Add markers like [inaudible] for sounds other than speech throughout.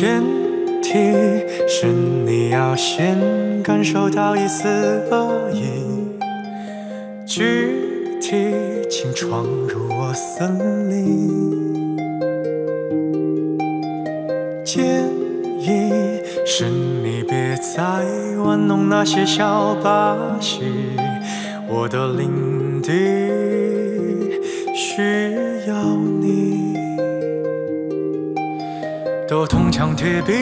前提是你要先感受到一丝恶意，具体请闯入我森林。建议是你别再玩弄那些小把戏，我的领地铜墙铁壁，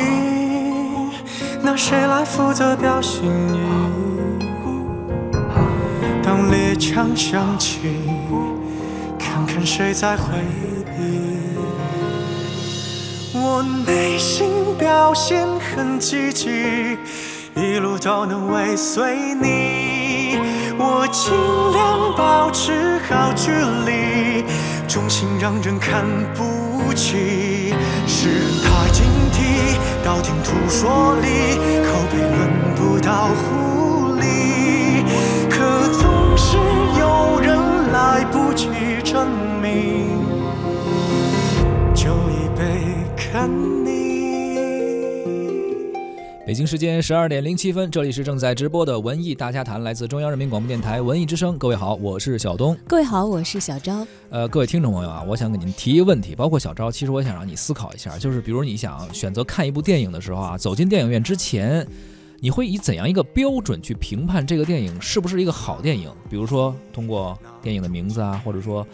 那谁来负责表心意？当猎枪响起，看看谁在回避。我内心表现很积极，一路都能尾随你。我尽量保持好距离，忠心让人看不起。诗人太警惕，道听途说里口碑轮不到狐狸，可总是有人来不及证明，就已被看腻。北京时间十二点零七分，这里是正在直播的文艺大家谈，来自中央人民广播电台文艺之声。各位好，我是小东。各位好，我是小昭。呃，各位听众朋友啊，我想给您提一个问题，包括小昭，其实我想让你思考一下，就是比如你想选择看一部电影的时候啊，走进电影院之前，你会以怎样一个标准去评判这个电影是不是一个好电影？比如说通过电影的名字啊，或者说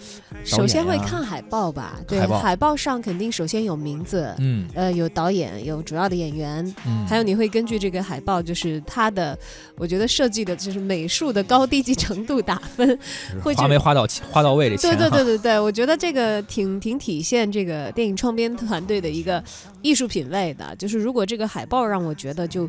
首先会看海报吧，对，海报上肯定首先有名字，嗯呃，有导演，有主要的演员，嗯，还有你会根据这个海报，就是它的，我觉得设计的就是美术的高低级程度打分。会觉花没花到花到位这钱对，对对对对，我觉得这个挺挺体现这个电影创编团队的一个艺术品味的。就是如果这个海报让我觉得就，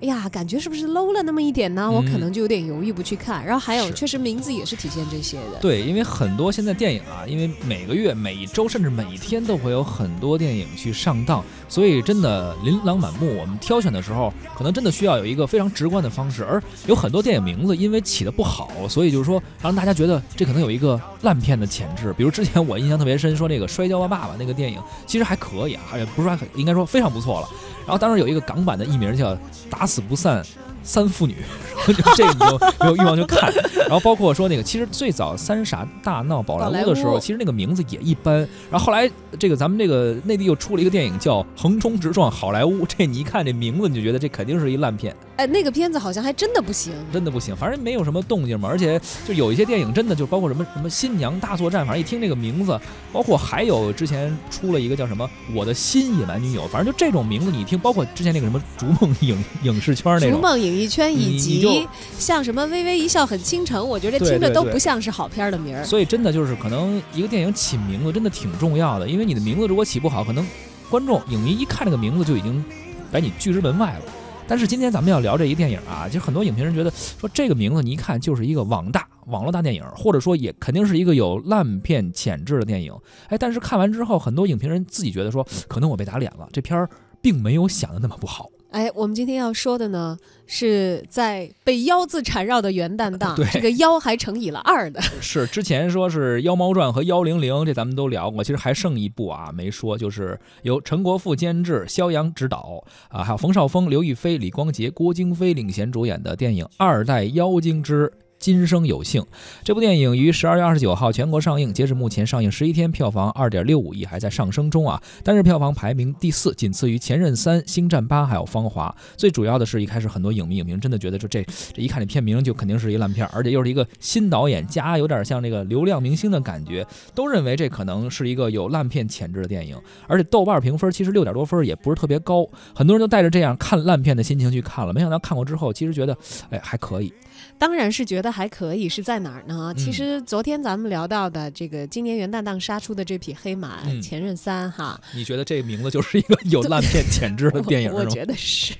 哎呀，感觉是不是 low 了那么一点呢？我可嗯能就有点犹豫不去看。然后还有，确实名字也是体现这些的。对，因为很多现在电影啊，因为每个月、每一周甚至每一天都会有很多电影去上档，所以真的琳琅满目。我们挑选的时候，可能真的需要有一个非常直观的方式。而有很多电影名字因为起的不好，所以就是说让大家觉得这可能有一个烂片的潜质。比如之前我印象特别深，说那个《摔跤吧，爸爸》那个电影其实还可以啊，也不是说还应该说非常不错了。然后当时有一个港版的译名叫《打死不散三妇女》，然后就这个你就没有欲望去看。然后包括说那个，其实最早《三傻大闹宝莱坞》的时候，其实那个名字也一般。然后后来这个咱们这个内地又出了一个电影叫《横冲直撞好莱坞》，这你一看这名字你就觉得这肯定是一烂片，哎，那个片子好像还真的不行。真的不行。反正没有什么动静嘛，而且就有一些电影真的就包括什么什么新娘大作战，反正一听这个名字，包括还有之前出了一个叫什么我的新野蛮女友，反正就这种名字你一听，包括之前那个什么逐梦影影视圈那逐。梦影艺圈以及像什么《微微一笑很倾城》，我觉得听着都不像是好片儿的名儿。所以真的就是可能一个电影起名字真的挺重要的，因为你的名字如果起不好，可能观众影迷一看这个名字就已经把你拒之门外了。但是今天咱们要聊这一电影啊，其实很多影评人觉得说这个名字你一看就是一个网大网络大电影，或者说也肯定是一个有烂片潜质的电影。哎，但是看完之后，很多影评人自己觉得说，可能我被打脸了，这片儿并没有想的那么不好。哎，我们今天要说的呢，是在被“妖”字缠绕的元旦档 [laughs] 对，这个“妖”还乘以了二的。[laughs] 是之前说是《妖猫传》和《幺零零》，这咱们都聊过，其实还剩一部啊没说，就是由陈国富监制、肖阳执导啊，还有冯绍峰、刘亦菲、李光洁、郭京飞领衔主演的电影《二代妖精之今生有幸》。这部电影于十二月二十九号全国上映，截止目前上映十一天，票房二点六五亿，还在上升中啊。单日票房排名第四，仅次于《前任三》《星战八》还有《芳华》。最主要的是一开始很多影迷影评真的觉得说这这一看这片名就肯定是一烂片，而且又是一个新导演加有点像这个流量明星的感觉，都认为这可能是一个有烂片潜质的电影。而且豆瓣评分其实六点多分也不是特别高，很多人都带着这样看烂片的心情去看了，没想到看过之后，其实觉得哎还可以。当然是觉得还可以，是在哪儿呢？嗯其实昨天咱们聊到的这个今年元旦档杀出的这匹黑马嗯《前任三》哈，你觉得这名字就是一个 [laughs] 有烂片潜质的电影吗？我我觉得是，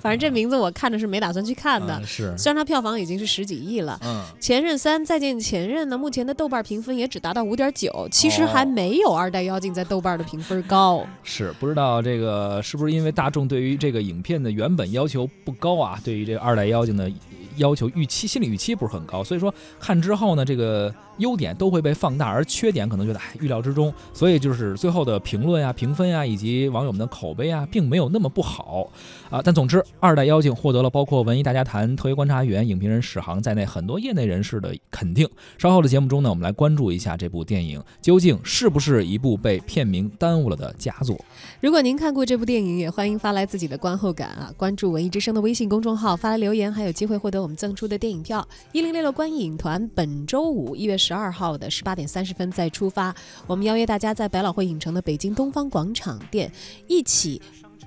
反正这名字我看着是没打算去看的。嗯是，虽然它票房已经是十几亿了，嗯。《前任三：再见前任》呢，目前的豆瓣评分也只达到五点九，其实还哦没有《二代妖精》在豆瓣的评分高。[laughs] 是不知道这个是不是因为大众对于这个影片的原本要求不高啊？对于这个二代妖精的要求预期心理预期不是很高，所以说看之后呢，这个优点都会被放大，而缺点可能觉得哎预料之中，所以就是最后的评论呀、评分呀，以及网友们的口碑啊，并没有那么不好啊。但总之，二代妖精获得了包括文艺大家谈、特约观察员、影评人史航在内很多业内人士的肯定。稍后的节目中呢，我们来关注一下这部电影究竟是不是一部被片名耽误了的佳作。如果您看过这部电影，也欢迎发来自己的观后感啊！关注文艺之声的微信公众号，发来留言，还有机会获得我们赠出的电影票。一零六六观影团本周五一月十二号的十八点三十分再出发，我们邀约大家在百老汇影城的北京东方广场店一起。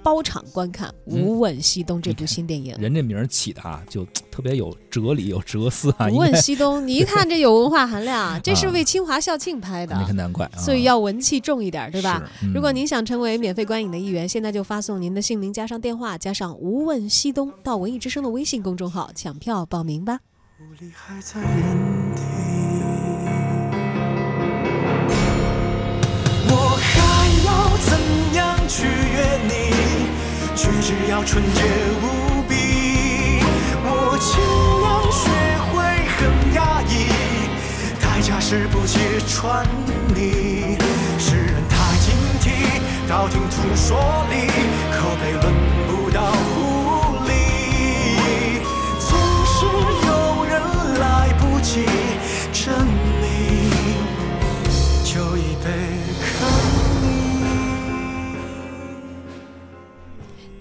包场观看《无问西东》这部新电影，人这名儿起的啊，就特别有哲理、有哲思啊。[laughs] 无问西东，你一看这有文化含量，[laughs] 这是为清华校庆拍的，那可难怪。所以要文气重一点，对吧？如果您您想成为免费观影的一员，现在就发送您的姓名加上电话加上“无问西东”到文艺之声的微信公众号抢票报名吧。雾里还在原地我还要怎样去却只要纯洁无比。我尽量学会很压抑，代价是不揭穿你。世人太警惕，道听途说里，口碑轮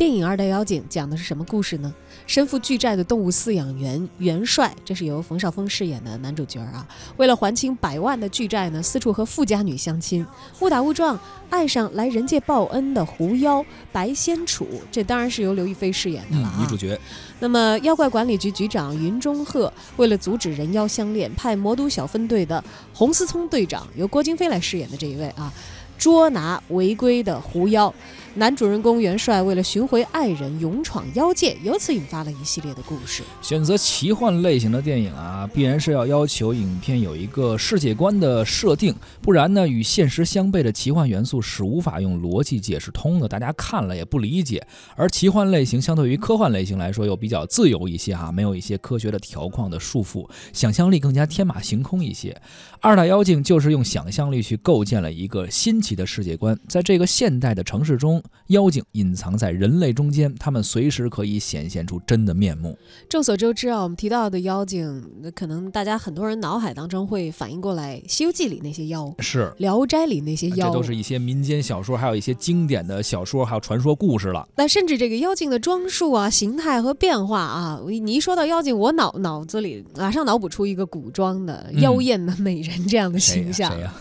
电影《二代妖精》讲的是什么故事呢？身负巨债的动物饲养员元帅，这是由冯绍峰饰演的男主角啊。为了还清百万的巨债呢，四处和富家女相亲，误打误撞爱上来人界报恩的狐妖白仙楚，这当然是由刘亦菲饰演的了啊。女主角那么，妖怪管理局局长云中鹤为了阻止人妖相恋，派魔都小分队的洪思聪队长，由郭京飞来饰演的这一位啊，捉拿违规的狐妖。男主人公元帅为了寻回爱人，勇闯妖界，由此引发了一系列的故事。选择奇幻类型的电影啊，必然是要要求影片有一个世界观的设定，不然呢，与现实相悖的奇幻元素是无法用逻辑解释通的，大家看了也不理解。而奇幻类型相对于科幻类型来说，又比较自由一些哈、没有一些科学的条框的束缚，想象力更加天马行空一些。二大妖精就是用想象力去构建了一个新奇的世界观，在这个现代的城市中，妖精隐藏在人类中间，他们随时可以显现出真的面目。众所周知啊，我们提到的妖精，那可能大家很多人脑海当中会反应过来，《西游记》里那些妖，《是。聊斋》里那些妖，这都是一些民间小说，还有一些经典的小说，还有传说故事了。那甚至这个妖精的装束啊、形态和变化啊，你一说到妖精，我脑脑子里马上脑补出一个古装的嗯妖艳的美人这样的形象。谁呀？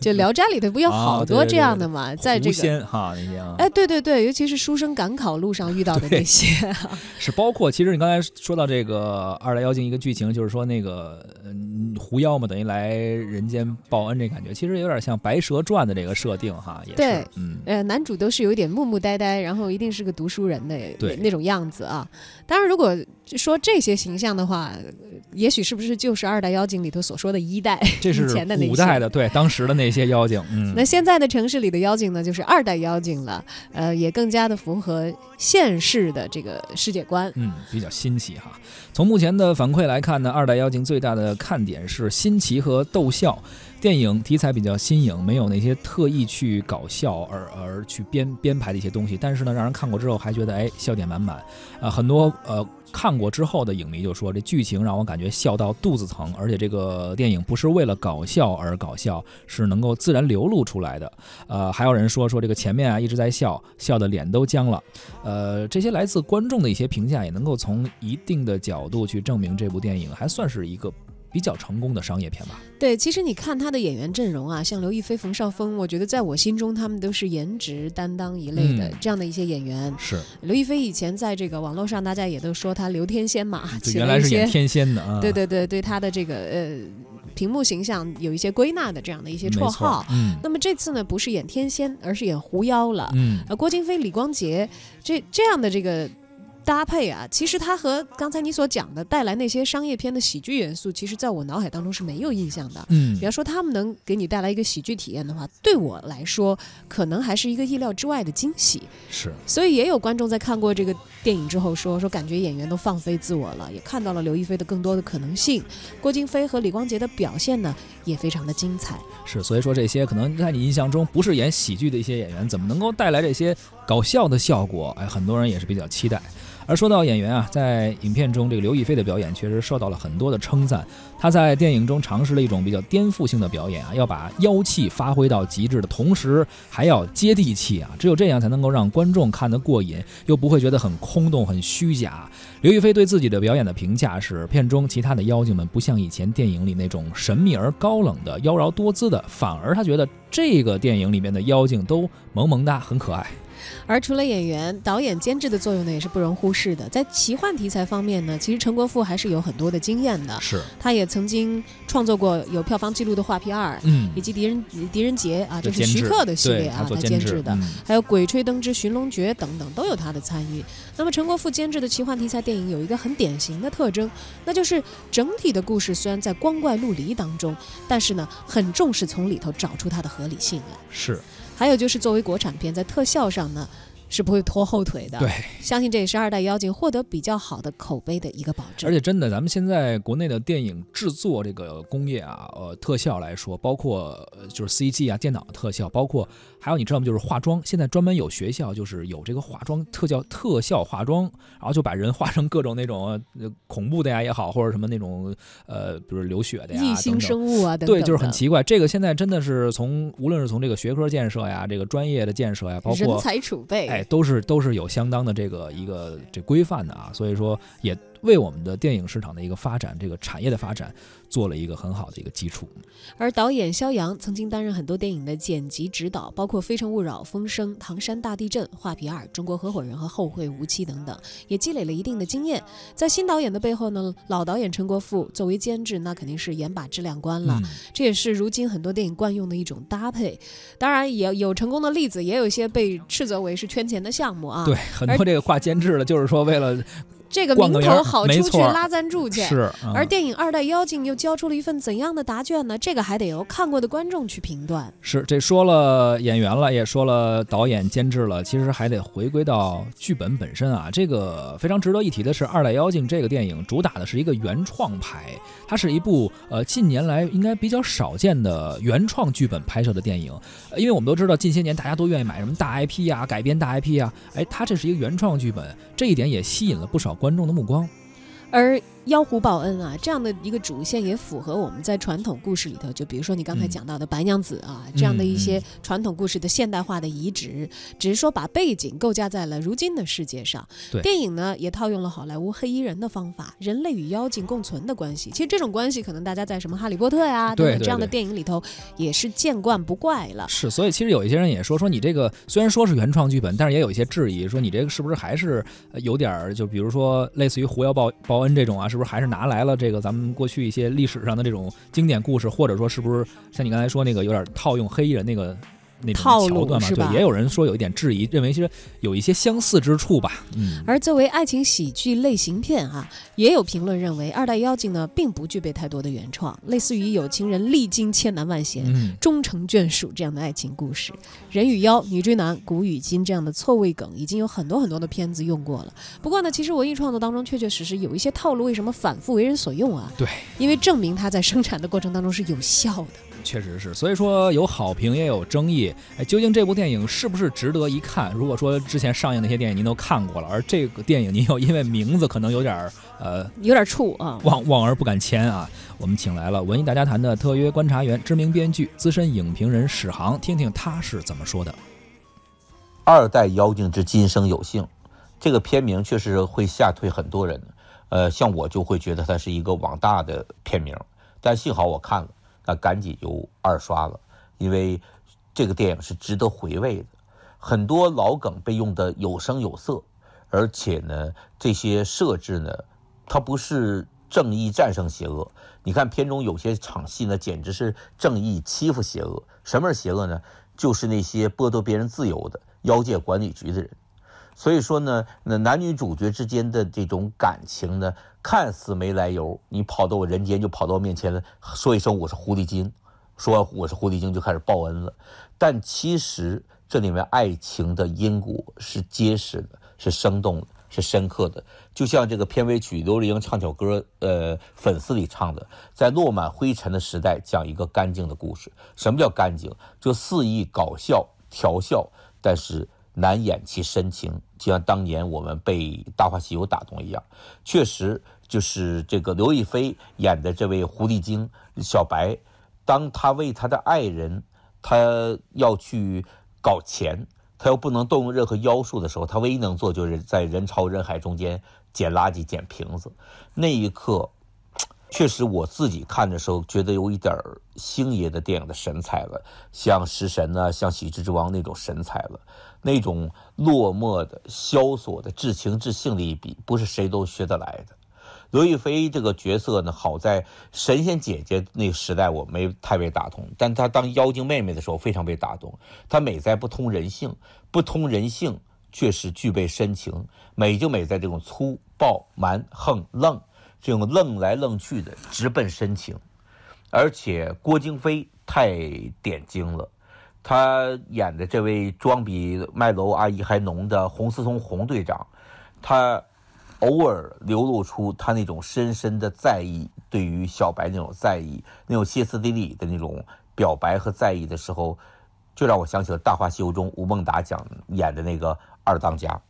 就《聊斋》里头不有好多这样的嘛，在这个。仙哈那些啊，哎，对对对，尤其是书生赶考路上遇到的那些，[laughs] 是包括其实你刚才说到这个二来妖精一个剧情，就是说那个嗯狐妖嘛，等于来人间报恩这感觉，其实有点像《白蛇传》的这个设定哈，也是对嗯。呃，男主都是有一点木木呆呆，然后一定是个读书人的那那种样子啊。当然，如果说这些形象的话，呃也许是不是就是二代妖精里头所说的一代？这是以前的那些古代的，对当时的那些妖精，嗯，那现在的城市里的妖精呢，就是二代妖精了，呃，也更加的符合现世的这个世界观。嗯，比较新奇哈。从目前的反馈来看呢，《二代妖精》最大的看点是新奇和逗笑。电影题材比较新颖，没有那些特意去搞笑而而去编编排的一些东西，但是呢，让人看过之后还觉得哎笑点满满。啊、很多呃看过之后的影迷就说，这剧情让我感觉笑到肚子疼，而且这个电影不是为了搞笑而搞笑，是能够自然流露出来的。呃，还有人说说这个前面啊一直在笑，笑的脸都僵了。呃，这些来自观众的一些评价，也能够从一定的角度去证明这部电影还算是一个比较成功的商业片吧。对，其实你看他的演员阵容啊，像刘亦菲、冯绍峰，我觉得在我心中他们都是颜值担当一类的、嗯这样的一些演员。是，刘亦菲以前在这个网络上，大家也都说她刘天仙嘛，[laughs] 原来是演天仙的 [laughs] 啊。对对对对她的这个呃屏幕形象有一些归纳的这样的一些绰号。嗯那么这次呢，不是演天仙，而是演狐妖了。嗯，呃，郭京飞、李光洁这这样的这个搭配啊，其实它和刚才你所讲的带来那些商业片的喜剧元素，其实在我脑海当中是没有印象的。嗯比方说，他们能给你带来一个喜剧体验的话，对我来说，可能还是一个意料之外的惊喜。是所以也有观众在看过这个电影之后说，说感觉演员都放飞自我了，也看到了刘亦菲的更多的可能性。郭京飞和李光洁的表现呢，也非常的精彩。是，所以说这些可能在你印象中不是演喜剧的一些演员，怎么能够带来这些搞笑的效果？哎，很多人也是比较期待。而说到演员啊，在影片中，这个刘亦菲的表演确实受到了很多的称赞。她在电影中尝试了一种比较颠覆性的表演啊，要把妖气发挥到极致的同时，还要接地气啊，只有这样才能够让观众看得过瘾，又不会觉得很空洞、很虚假。刘亦菲对自己的表演的评价是：片中其他的妖精们不像以前电影里那种神秘而高冷的、妖娆多姿的，反而她觉得这个电影里面的妖精都萌萌哒，很可爱。而除了演员，导演、监制的作用呢，也是不容忽视的。在奇幻题材方面呢，其实陈国富还是有很多的经验的。是，他也曾经创作过有票房记录的《画皮二》，嗯以及狄仁狄仁杰啊，这是徐克的系列啊，他监制监制的。嗯还有《鬼吹灯之寻龙诀》等等都有他的参与。那么陈国富监制的奇幻题材电影有一个很典型的特征，那就是整体的故事虽然在光怪陆离当中，但是呢很重视从里头找出它的合理性来。是还有就是作为国产片，在特效上呢是不会拖后腿的。对，相信这也是二代妖精获得比较好的口碑的一个保证。而且真的，咱们现在国内的电影制作这个工业啊，呃，特效来说，包括呃就是 CG 啊，电脑特效，包括还有你知道吗？就是化妆，现在专门有学校就是有这个化妆特效特效化妆，然后就把人 [laughs] 化成各种那种呃恐怖的呀也好，或者什么那种呃，比如流血的呀异星生物啊，等等对，就是很奇怪。这个现在真的是从无论是从这个学科建设呀，这个专业的建设呀，包括人才储备。哎，都是都是有相当的这个一个这规范的啊，所以说也为我们的电影市场的一个发展，这个产业的发展做了一个很好的一个基础。而导演肖阳曾经担任很多电影的剪辑指导，包括《非诚勿扰》《风声》《唐山大地震》《画皮二》《中国合伙人》和《后会无期》等等，也积累了一定的经验。在新导演的背后呢，老导演陈国富作为监制，那肯定是严把质量关了。嗯，这也是如今很多电影惯用的一种搭配。当然，也有成功的例子，也有一些被斥责为是圈钱的项目啊。对，，很多这个挂监制的，就是说为了这个名头好出去拉赞助去。是，啊而电影《二代妖精》又交出了一份怎样的答卷呢？这个还得由看过的观众去评断。是这说了演员了，也说了导演监制了，其实还得回归到剧本本身啊。这个非常值得一提的是，《二代妖精》这个电影主打的是一个原创牌，它是一部呃近年来应该比较少见的原创剧本拍摄的电影。呃因为我们都知道近些年大家都愿意买什么大 IP 啊、改编大 IP 啊，哎，它这是一个原创剧本，这一点也吸引了不少观众的目光。而妖狐报恩啊，这样的一个主线也符合我们在传统故事里头，就比如说你刚才嗯讲到的白娘子啊，这样的一些嗯传统故事的现代化的移植，只是说把背景构架在了如今的世界上。对电影呢也套用了好莱坞黑衣人的方法，人类与妖精共存的关系。其实这种关系可能大家在什么哈利波特呀、等对这样的电影里头也是见惯不怪了。是，所以其实有一些人也说说你这个虽然说是原创剧本，但是也有一些质疑，说你这个是不是还是呃有点儿，就比如说类似于狐妖报报恩这种啊，是是不是还是拿来了这个咱们过去一些历史上的这种经典故事，或者说是不是像你刚才说那个有点套用黑衣人那个那种套路桥段嘛？是吧对，也有人说有一点质疑，认为其实有一些相似之处吧。嗯，而作为爱情喜剧类型片啊，也有评论认为《二代妖精》呢并不具备太多的原创，类似于有情人历经千难万险。嗯，终成眷属这样的爱情故事，人与妖、女追男、古与今这样的错位梗，已经有很多很多的片子用过了。不过呢，其实文艺创作当中确确实实有一些套路，为什么反复为人所用啊？对，因为证明它在生产的过程当中是有效的。确实是，所以说有好评也有争议。哎，究竟这部电影是不是值得一看？如果说之前上映那些电影您都看过了，而这个电影您又因为名字可能有点儿呃有点怵啊。望望而不敢前啊，我们请来了文艺大家谈的特约观察员、知名编剧、资深影评人史航，听听他是怎么说的。二代妖精之今生有幸，这个片名确实会吓退很多人。呃，像我就会觉得它是一个网大的片名，但幸好我看了，那赶紧就二刷了，因为这个电影是值得回味的。很多老梗被用的有声有色，而且呢，这些设置呢，它不是正义战胜邪恶。你看片中有些场戏呢，简直是正义欺负邪恶。什么是邪恶呢？就是那些剥夺别人自由的妖界管理局的人。所以说呢，那男女主角之间的这种感情呢，看似没来由，你跑到我人间就跑到我面前了，说一声我是狐狸精，说我是狐狸精就开始报恩了，但其实这里面爱情的因果是结实的，是生动的。是深刻的，就像这个片尾曲刘若英唱首歌，呃，粉丝里唱的，在落满灰尘的时代，讲一个干净的故事。什么叫干净？就肆意搞笑调笑，但是难掩其深情。就像当年我们被《大话西游》打动一样，确实就是这个刘亦菲演的这位狐狸精小白，当他为他的爱人，他要去搞钱。他又不能动用任何妖术的时候，他唯一能做就是在人潮人海中间捡垃圾、捡瓶子。那一刻，确实我自己看的时候觉得有一点星爷的电影的神采了，像《食神》呢，像《喜剧之王》那种神采了，那种落寞的、萧索的、至情至性的一笔，不是谁都学得来的。刘亦菲这个角色呢，好在神仙姐姐那个时代我没太被打动，但她当妖精妹妹的时候非常被打动。她美在不通人性，不通人性却是具备深情。美就美在这种粗暴、蛮横、愣，这种愣来愣去的直奔深情。而且郭京飞太点睛了，她演的这位妆比卖楼阿姨还浓的洪思聪洪队长，他。偶尔流露出他那种深深的在意，对于小白那种在意，那种歇斯底里的那种表白和在意的时候，就让我想起了《大话西游》中吴孟达讲演的那个二当家。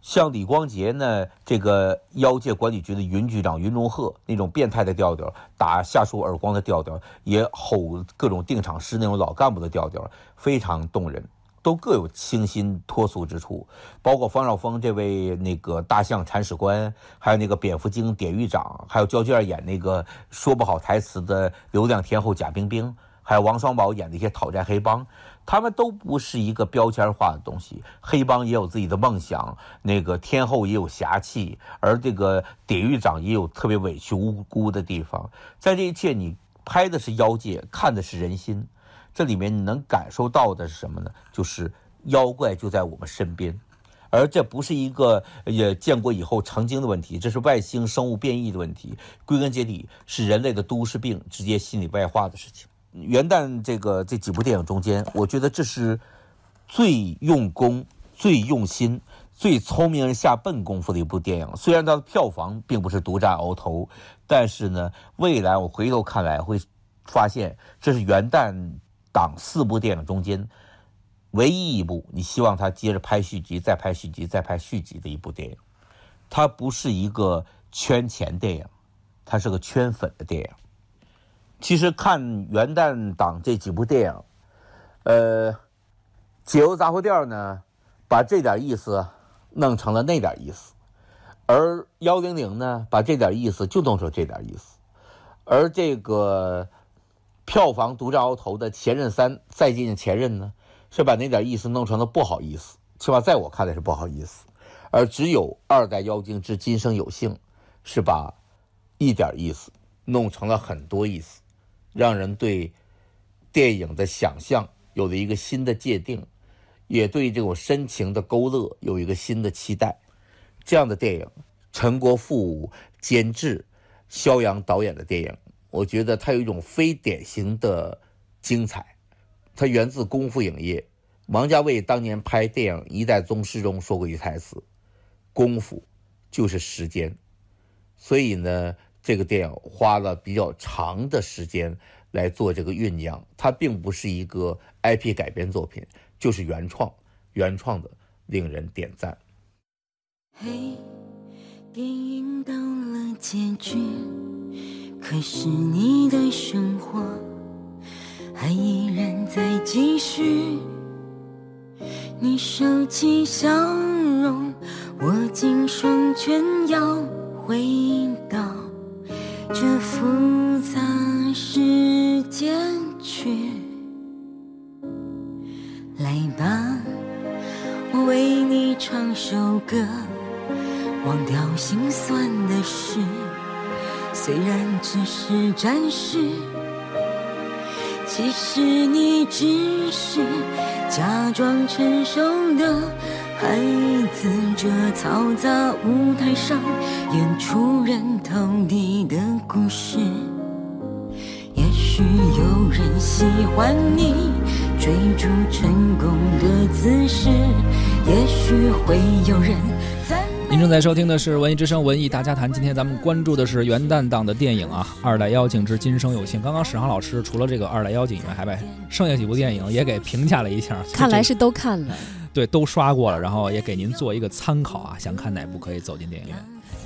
像李光洁呢，这个妖界管理局的云局长云龙鹤那种变态的调调，打下属耳光的调调，也吼各种定场诗那种老干部的调调，非常动人。都各有清新脱俗之处，包括方绍峰这位那个大象铲屎官，还有那个蝙蝠精典狱长，还有焦俊演那个说不好台词的流量天后贾冰冰，还有王双宝演的一些讨债黑帮，他们都不是一个标签化的东西。黑帮也有自己的梦想，那个天后也有侠气，而这个典狱长也有特别委屈无辜的地方。在这一切，你拍的是妖界，看的是人心。这里面你能感受到的是什么呢？就是妖怪就在我们身边，而这不是一个也建国以后成精的问题，这是外星生物变异的问题。归根结底是人类的都市病，直接心理外化的事情。元旦这个这几部电影中间，我觉得这是最用功、最用心、最聪明人下笨功夫的一部电影。虽然它的票房并不是独占鳌头，但是呢，未来我回头看来会发现这是元旦。档四部电影中间，唯一一部你希望他接着拍续集、再拍续集、再拍续集的一部电影，它不是一个圈钱电影，它是个圈粉的电影。其实看元旦档这几部电影，呃，《解忧杂货店》呢，把这点意思弄成了那点意思，而幺零零呢，把这点意思就弄成这点意思，而这个。票房独占鳌头的《前任三》再见前任呢，是把那点意思弄成了不好意思，起码在我看来是不好意思。而只有《二代妖精之今生有幸》，是把一点意思弄成了很多意思，让人对电影的想象有了一个新的界定，也对这种深情的勾勒有一个新的期待。这样的电影，陈国富监制，肖阳导演的电影。我觉得它有一种非典型的精彩，它源自功夫影业。王家卫当年拍电影《一代宗师》中说过一句台词：“功夫就是时间。”所以呢，这个电影花了比较长的时间来做这个酝酿。它并不是一个 IP 改编作品，就是原创，原创的令人点赞。嘿，电影到了结局。可是你的生活还依然在继续，你收起笑容，握紧双拳，要回到这复杂世界去。来吧，我为你唱首歌，忘掉心酸的事。虽然只是暂时，其实你只是假装成熟的孩子这嘈杂舞台上演出人头地的故事。也许有人喜欢你追逐成功的姿势，也许会有人您正在收听的是文艺之声文艺大家谈，今天咱们关注的是元旦档的电影啊，《二代妖精之今生有幸》。刚刚史航老师除了这个《二代妖精》以外，还把剩下几部电影也给评价了一下，看来是都看了。对都刷过了，然后也给您做一个参考啊，想看哪部可以走进电影院。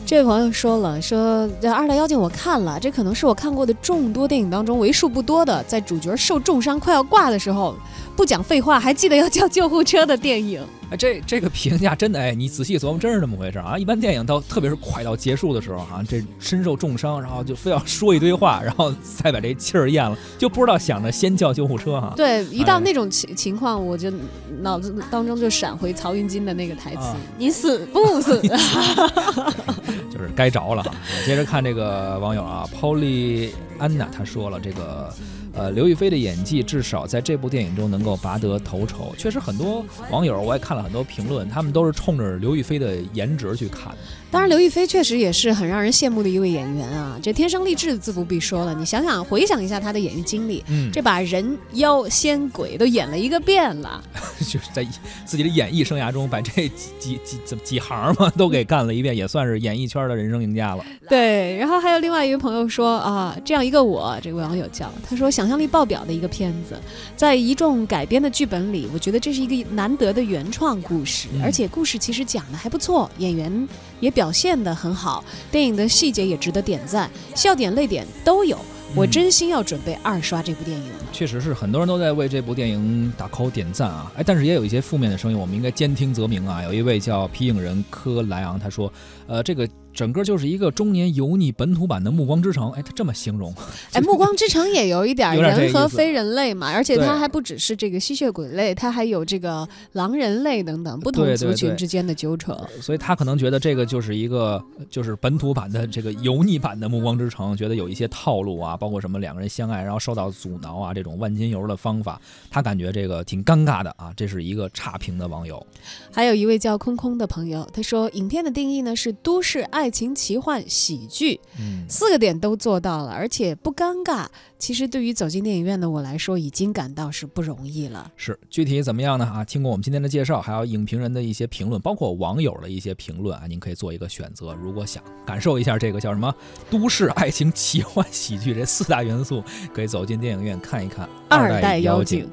这位朋友说了，说这《二代妖精》我看了，这可能是我看过的众多电影当中为数不多的，在主角受重伤快要挂的时候，不讲废话还记得要叫救护车的电影。[laughs] 哎，这这个评价真的哎，你仔细琢磨，真是这么回事啊！一般电影到特别是快到结束的时候啊，这身受重伤，然后就非要说一堆话，然后再把这气儿咽了，就不知道想着先叫救护车哈。对，一到那种情情况，我就脑子当中就闪回曹云金的那个台词：“啊你死不死？” [laughs] 就是该着了哈。接着看这个网友啊，Polly 安娜她说了，这个呃刘亦菲的演技至少在这部电影中能够拔得头筹。确实，很多网友我也看了很多评论，他们都是冲着刘亦菲的颜值去看。当然，刘亦菲确实也是很让人羡慕的一位演员啊，这天生丽质自不必说了。你想想，回想一下她的演艺经历，嗯，这把人妖仙鬼都演了一个遍了。[laughs] 就是在自己的演艺生涯中把这几几几几几行嘛都给干了一遍，也算是演艺圈的人生赢家了。对，然后还有另外一位朋友说啊，这样一个我，这位网友叫他说，想象力爆表的一个片子，在一众改编的剧本里，我觉得这是一个难得的原创故事，嗯而且故事其实讲的还不错，演员也表现的很好，电影的细节也值得点赞，笑点泪点都有。我嗯真心要准备二刷这部电影了。确实是很多人都在为这部电影打 call 点赞啊，哎，但是也有一些负面的声音，我们应该兼听则明啊。有一位叫皮影人柯莱昂，他说，呃，这个整个就是一个中年油腻本土版的《暮光之城》，哎，他这么形容，哎，《暮光之城》也有一点人和非人类嘛，而且对它还不只是这个吸血鬼类，它还有这个狼人类等等不同族群之间的纠扯。所以他可能觉得这个就是一个就是本土版的这个油腻版的《暮光之城》，觉得有一些套路啊，包括什么两个人相爱然后受到阻挠啊，这种万金油的方法，他感觉这个挺尴尬的啊。这是一个差评的网友。还有一位叫空空的朋友，他说，影片的定义呢是都市爱情奇幻喜剧，嗯，四个点都做到了，而且不尴尬。其实对于走进电影院的我来说，已经感到是不容易了。是具体怎么样呢？啊，听过我们今天的介绍，还有影评人的一些评论，包括网友的一些评论啊，您可以做一个选择。如果想感受一下这个叫什么 [laughs] 都市爱情奇幻喜剧这四大元素，可以走进电影院看一看《二代妖精